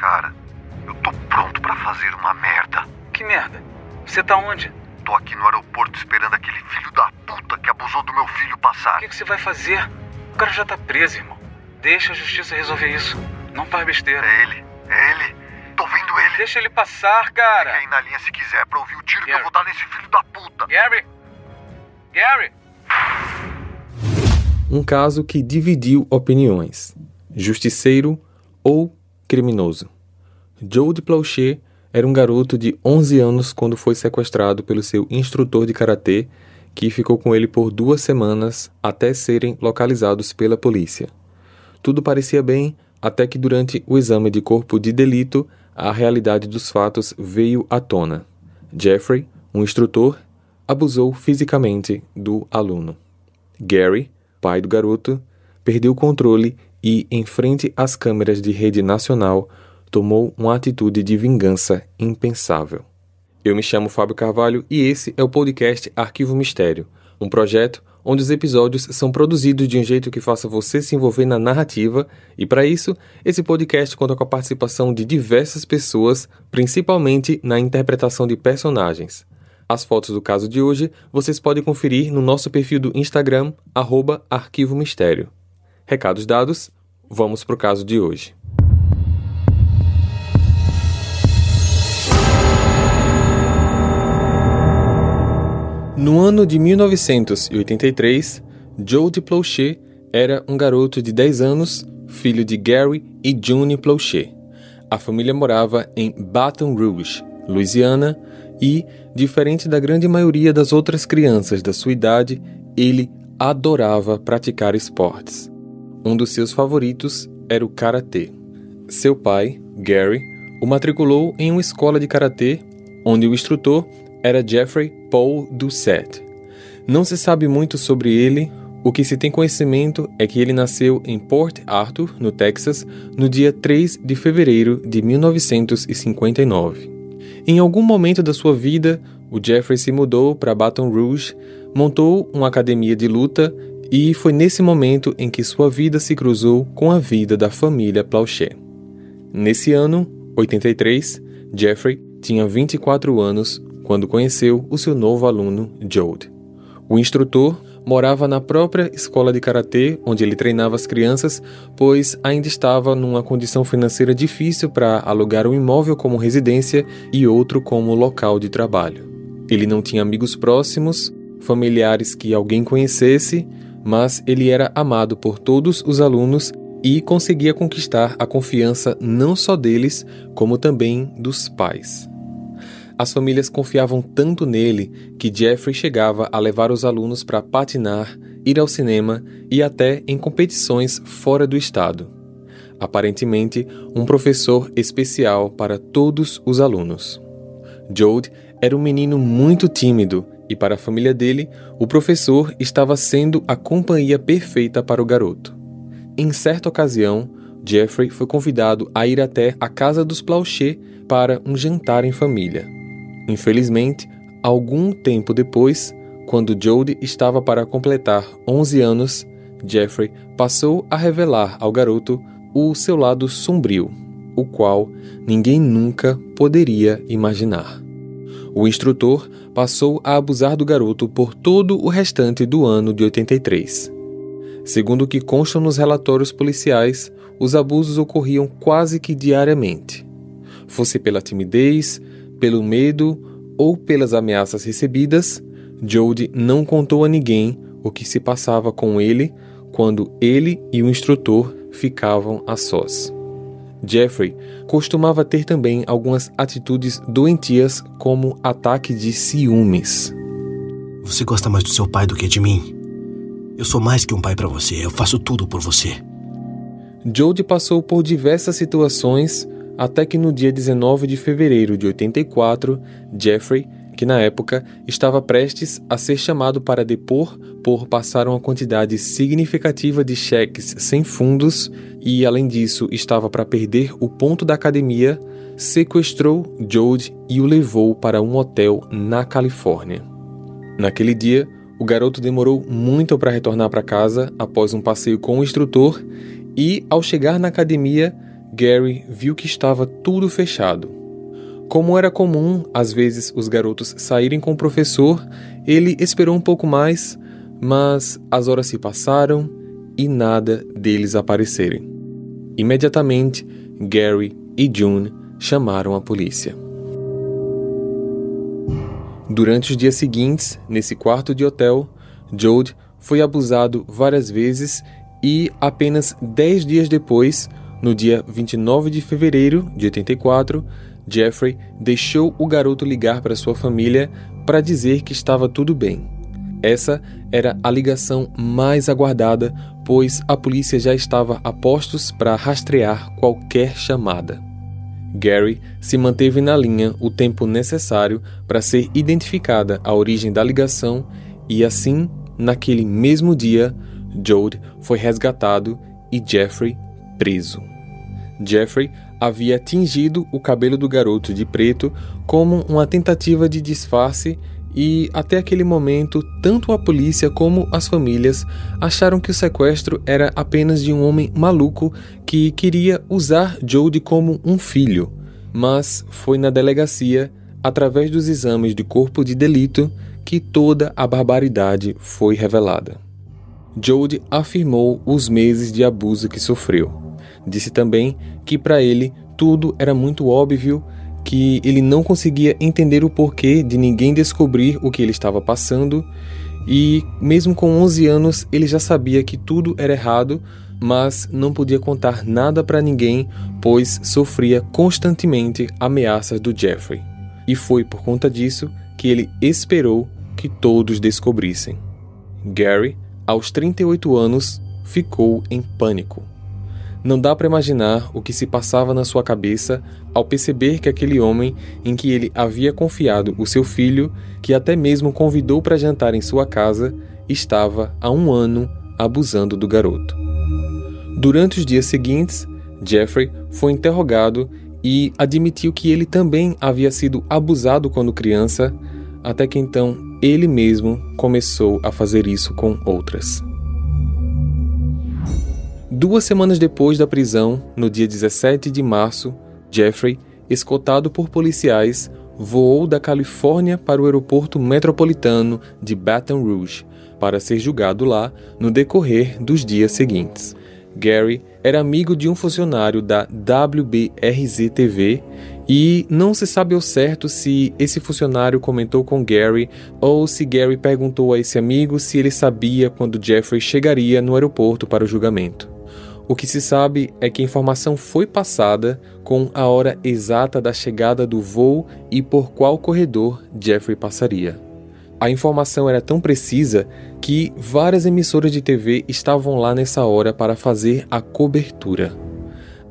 Cara, eu tô pronto pra fazer uma merda. Que merda? Você tá onde? Tô aqui no aeroporto esperando aquele filho da puta que abusou do meu filho O passar. que, que você vai fazer? O cara já tá preso, irmão. Deixa a justiça resolver isso. Não faz besteira. É ele, é ele. Tô vendo ele. Deixa ele passar, Fica cara. aí na linha se quiser pra ouvir o tiro que eu Gary. vou dar nesse filho da puta. Gary! Gary! Um caso que dividiu opiniões: justiceiro ou criminoso. Joe de era um garoto de 11 anos quando foi sequestrado pelo seu instrutor de karatê, que ficou com ele por duas semanas até serem localizados pela polícia. Tudo parecia bem até que, durante o exame de corpo de delito, a realidade dos fatos veio à tona. Jeffrey, um instrutor, abusou fisicamente do aluno. Gary, pai do garoto, perdeu o controle e, em frente às câmeras de rede nacional, tomou uma atitude de vingança impensável. Eu me chamo Fábio Carvalho e esse é o podcast Arquivo Mistério, um projeto onde os episódios são produzidos de um jeito que faça você se envolver na narrativa, e para isso, esse podcast conta com a participação de diversas pessoas, principalmente na interpretação de personagens. As fotos do caso de hoje vocês podem conferir no nosso perfil do Instagram, Arquivo Mistério. Recados dados, vamos para o caso de hoje. No ano de 1983, Joe de Plaucher era um garoto de 10 anos, filho de Gary e June Plaucher. A família morava em Baton Rouge, Louisiana, e, diferente da grande maioria das outras crianças da sua idade, ele adorava praticar esportes. Um dos seus favoritos era o karatê. Seu pai, Gary, o matriculou em uma escola de karatê, onde o instrutor era Jeffrey Paul Doucette. Não se sabe muito sobre ele, o que se tem conhecimento é que ele nasceu em Port Arthur, no Texas, no dia 3 de fevereiro de 1959. Em algum momento da sua vida, o Jeffrey se mudou para Baton Rouge, montou uma academia de luta e foi nesse momento em que sua vida se cruzou com a vida da família Plaucher. Nesse ano, 83, Jeffrey tinha 24 anos quando conheceu o seu novo aluno, Jode. O instrutor morava na própria escola de karatê onde ele treinava as crianças, pois ainda estava numa condição financeira difícil para alugar um imóvel como residência e outro como local de trabalho. Ele não tinha amigos próximos, familiares que alguém conhecesse, mas ele era amado por todos os alunos e conseguia conquistar a confiança não só deles, como também dos pais. As famílias confiavam tanto nele que Jeffrey chegava a levar os alunos para patinar, ir ao cinema e até em competições fora do estado. Aparentemente, um professor especial para todos os alunos. Jode era um menino muito tímido e, para a família dele, o professor estava sendo a companhia perfeita para o garoto. Em certa ocasião, Jeffrey foi convidado a ir até a casa dos Plaucher para um jantar em família. Infelizmente, algum tempo depois, quando Jody estava para completar 11 anos, Jeffrey passou a revelar ao garoto o seu lado sombrio, o qual ninguém nunca poderia imaginar. O instrutor passou a abusar do garoto por todo o restante do ano de 83. Segundo o que constam nos relatórios policiais, os abusos ocorriam quase que diariamente. Fosse pela timidez, pelo medo ou pelas ameaças recebidas, Jody não contou a ninguém o que se passava com ele quando ele e o instrutor ficavam a sós. Jeffrey costumava ter também algumas atitudes doentias, como ataque de ciúmes. Você gosta mais do seu pai do que de mim? Eu sou mais que um pai para você, eu faço tudo por você. Jody passou por diversas situações até que no dia 19 de fevereiro de 84, Jeffrey, que na época estava prestes a ser chamado para depor por passar uma quantidade significativa de cheques sem fundos e, além disso, estava para perder o ponto da academia, sequestrou Jode e o levou para um hotel na Califórnia. Naquele dia, o garoto demorou muito para retornar para casa após um passeio com o instrutor e, ao chegar na academia, Gary viu que estava tudo fechado. Como era comum, às vezes, os garotos saírem com o professor, ele esperou um pouco mais, mas as horas se passaram e nada deles aparecerem. Imediatamente, Gary e June chamaram a polícia. Durante os dias seguintes, nesse quarto de hotel, Jode foi abusado várias vezes e apenas 10 dias depois, no dia 29 de fevereiro de 84, Jeffrey deixou o garoto ligar para sua família para dizer que estava tudo bem. Essa era a ligação mais aguardada, pois a polícia já estava a postos para rastrear qualquer chamada. Gary se manteve na linha o tempo necessário para ser identificada a origem da ligação e assim, naquele mesmo dia, Jode foi resgatado e Jeffrey preso. Jeffrey havia tingido o cabelo do garoto de preto como uma tentativa de disfarce e até aquele momento, tanto a polícia como as famílias acharam que o sequestro era apenas de um homem maluco que queria usar Jody como um filho. Mas foi na delegacia, através dos exames de corpo de delito, que toda a barbaridade foi revelada. Jody afirmou os meses de abuso que sofreu. Disse também que para ele tudo era muito óbvio que ele não conseguia entender o porquê de ninguém descobrir o que ele estava passando e, mesmo com 11 anos, ele já sabia que tudo era errado, mas não podia contar nada para ninguém, pois sofria constantemente ameaças do Jeffrey. E foi por conta disso que ele esperou que todos descobrissem. Gary, aos 38 anos, ficou em pânico. Não dá para imaginar o que se passava na sua cabeça ao perceber que aquele homem em que ele havia confiado o seu filho, que até mesmo convidou para jantar em sua casa, estava há um ano abusando do garoto. Durante os dias seguintes, Jeffrey foi interrogado e admitiu que ele também havia sido abusado quando criança, até que então ele mesmo começou a fazer isso com outras. Duas semanas depois da prisão, no dia 17 de março, Jeffrey, escoltado por policiais, voou da Califórnia para o aeroporto metropolitano de Baton Rouge para ser julgado lá no decorrer dos dias seguintes. Gary era amigo de um funcionário da WBRZ-TV e não se sabe ao certo se esse funcionário comentou com Gary ou se Gary perguntou a esse amigo se ele sabia quando Jeffrey chegaria no aeroporto para o julgamento. O que se sabe é que a informação foi passada com a hora exata da chegada do voo e por qual corredor Jeffrey passaria. A informação era tão precisa que várias emissoras de TV estavam lá nessa hora para fazer a cobertura.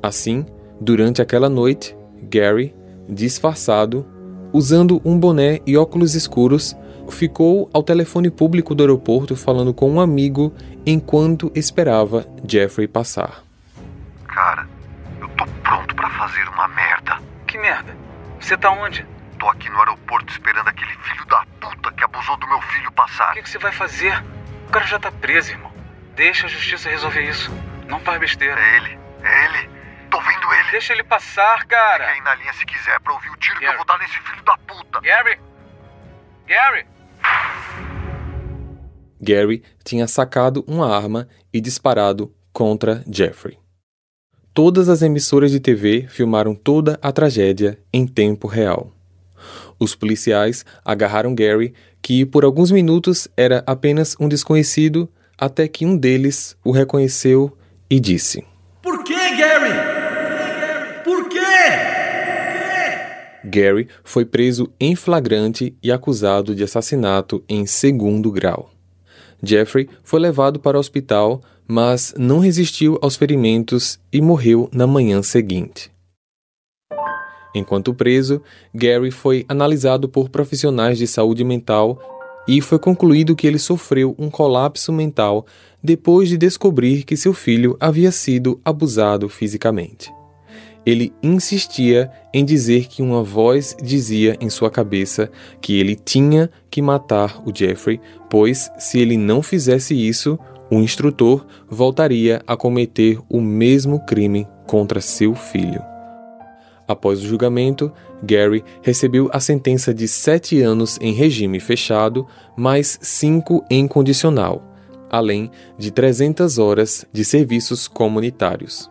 Assim, durante aquela noite, Gary, disfarçado, usando um boné e óculos escuros, ficou ao telefone público do aeroporto falando com um amigo enquanto esperava Jeffrey passar. Cara, eu tô pronto para fazer uma merda. Que merda? Você tá onde? Tô aqui no aeroporto esperando aquele filho da puta que abusou do meu filho passar. O que, que você vai fazer? O cara já tá preso, irmão. Deixa a justiça resolver isso. Não faz besteira. É ele, é ele. Tô vendo ele. Deixa ele passar, cara. Fica aí na linha se quiser pra ouvir o tiro Gary. que eu vou dar nesse filho da puta. Gary! Gary! Gary tinha sacado uma arma e disparado contra Jeffrey. Todas as emissoras de TV filmaram toda a tragédia em tempo real. Os policiais agarraram Gary, que por alguns minutos era apenas um desconhecido, até que um deles o reconheceu e disse: Por que, Gary? Por quê? Gary foi preso em flagrante e acusado de assassinato em segundo grau. Jeffrey foi levado para o hospital, mas não resistiu aos ferimentos e morreu na manhã seguinte. Enquanto preso, Gary foi analisado por profissionais de saúde mental e foi concluído que ele sofreu um colapso mental depois de descobrir que seu filho havia sido abusado fisicamente. Ele insistia em dizer que uma voz dizia em sua cabeça que ele tinha que matar o Jeffrey, pois se ele não fizesse isso, o instrutor voltaria a cometer o mesmo crime contra seu filho. Após o julgamento, Gary recebeu a sentença de sete anos em regime fechado, mais cinco em condicional, além de 300 horas de serviços comunitários.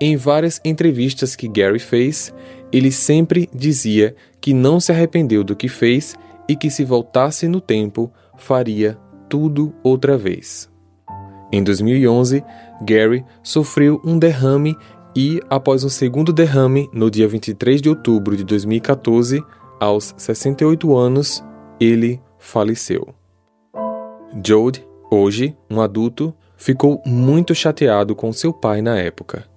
Em várias entrevistas que Gary fez, ele sempre dizia que não se arrependeu do que fez e que, se voltasse no tempo, faria tudo outra vez. Em 2011, Gary sofreu um derrame e, após um segundo derrame, no dia 23 de outubro de 2014, aos 68 anos, ele faleceu. Jode, hoje um adulto, ficou muito chateado com seu pai na época.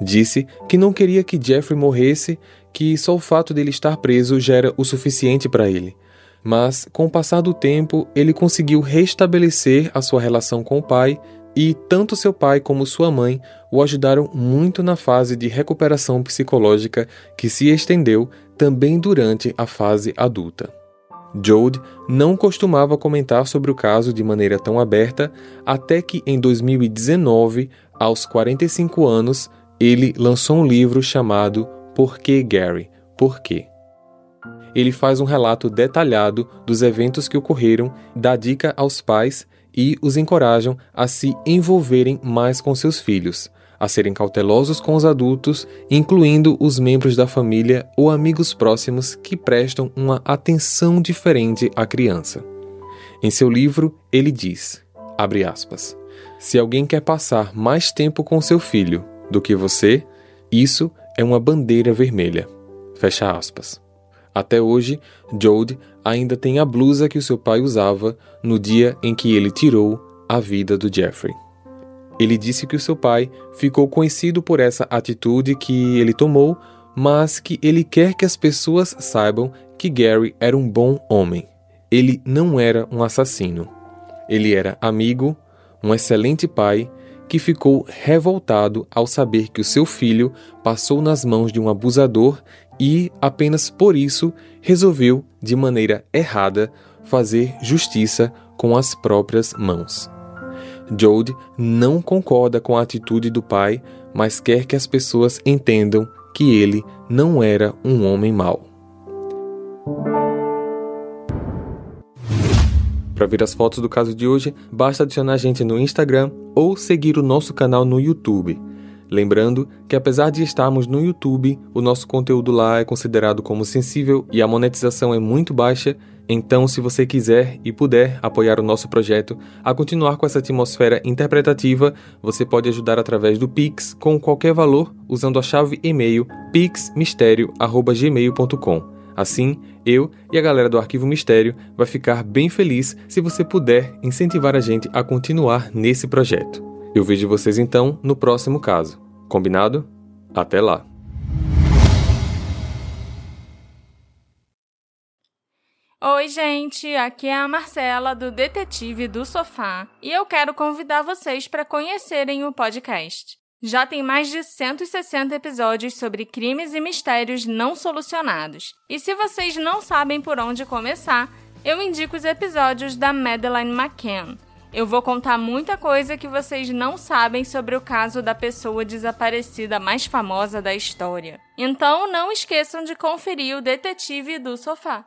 Disse que não queria que Jeffrey morresse, que só o fato dele estar preso já era o suficiente para ele. Mas, com o passar do tempo, ele conseguiu restabelecer a sua relação com o pai e tanto seu pai como sua mãe o ajudaram muito na fase de recuperação psicológica que se estendeu também durante a fase adulta. Jode não costumava comentar sobre o caso de maneira tão aberta até que em 2019, aos 45 anos, ele lançou um livro chamado Por que Gary? Por quê? Ele faz um relato detalhado dos eventos que ocorreram, dá dica aos pais e os encorajam a se envolverem mais com seus filhos, a serem cautelosos com os adultos, incluindo os membros da família ou amigos próximos que prestam uma atenção diferente à criança. Em seu livro, ele diz: aspas, Se alguém quer passar mais tempo com seu filho do que você, isso é uma bandeira vermelha. Fecha aspas. Até hoje, Jode ainda tem a blusa que o seu pai usava no dia em que ele tirou a vida do Jeffrey. Ele disse que o seu pai ficou conhecido por essa atitude que ele tomou, mas que ele quer que as pessoas saibam que Gary era um bom homem. Ele não era um assassino. Ele era amigo, um excelente pai que ficou revoltado ao saber que o seu filho passou nas mãos de um abusador e, apenas por isso, resolveu, de maneira errada, fazer justiça com as próprias mãos. Jode não concorda com a atitude do pai, mas quer que as pessoas entendam que ele não era um homem mau. Para ver as fotos do caso de hoje, basta adicionar a gente no Instagram ou seguir o nosso canal no YouTube. Lembrando que, apesar de estarmos no YouTube, o nosso conteúdo lá é considerado como sensível e a monetização é muito baixa. Então, se você quiser e puder apoiar o nosso projeto a continuar com essa atmosfera interpretativa, você pode ajudar através do Pix com qualquer valor usando a chave e-mail pixmistério@gmail.com. Assim, eu e a galera do Arquivo Mistério vai ficar bem feliz se você puder incentivar a gente a continuar nesse projeto. Eu vejo vocês então no próximo caso. Combinado? Até lá! Oi, gente, aqui é a Marcela do Detetive do Sofá e eu quero convidar vocês para conhecerem o podcast. Já tem mais de 160 episódios sobre crimes e mistérios não solucionados. E se vocês não sabem por onde começar, eu indico os episódios da Madeleine McCann. Eu vou contar muita coisa que vocês não sabem sobre o caso da pessoa desaparecida mais famosa da história. Então não esqueçam de conferir o Detetive do Sofá.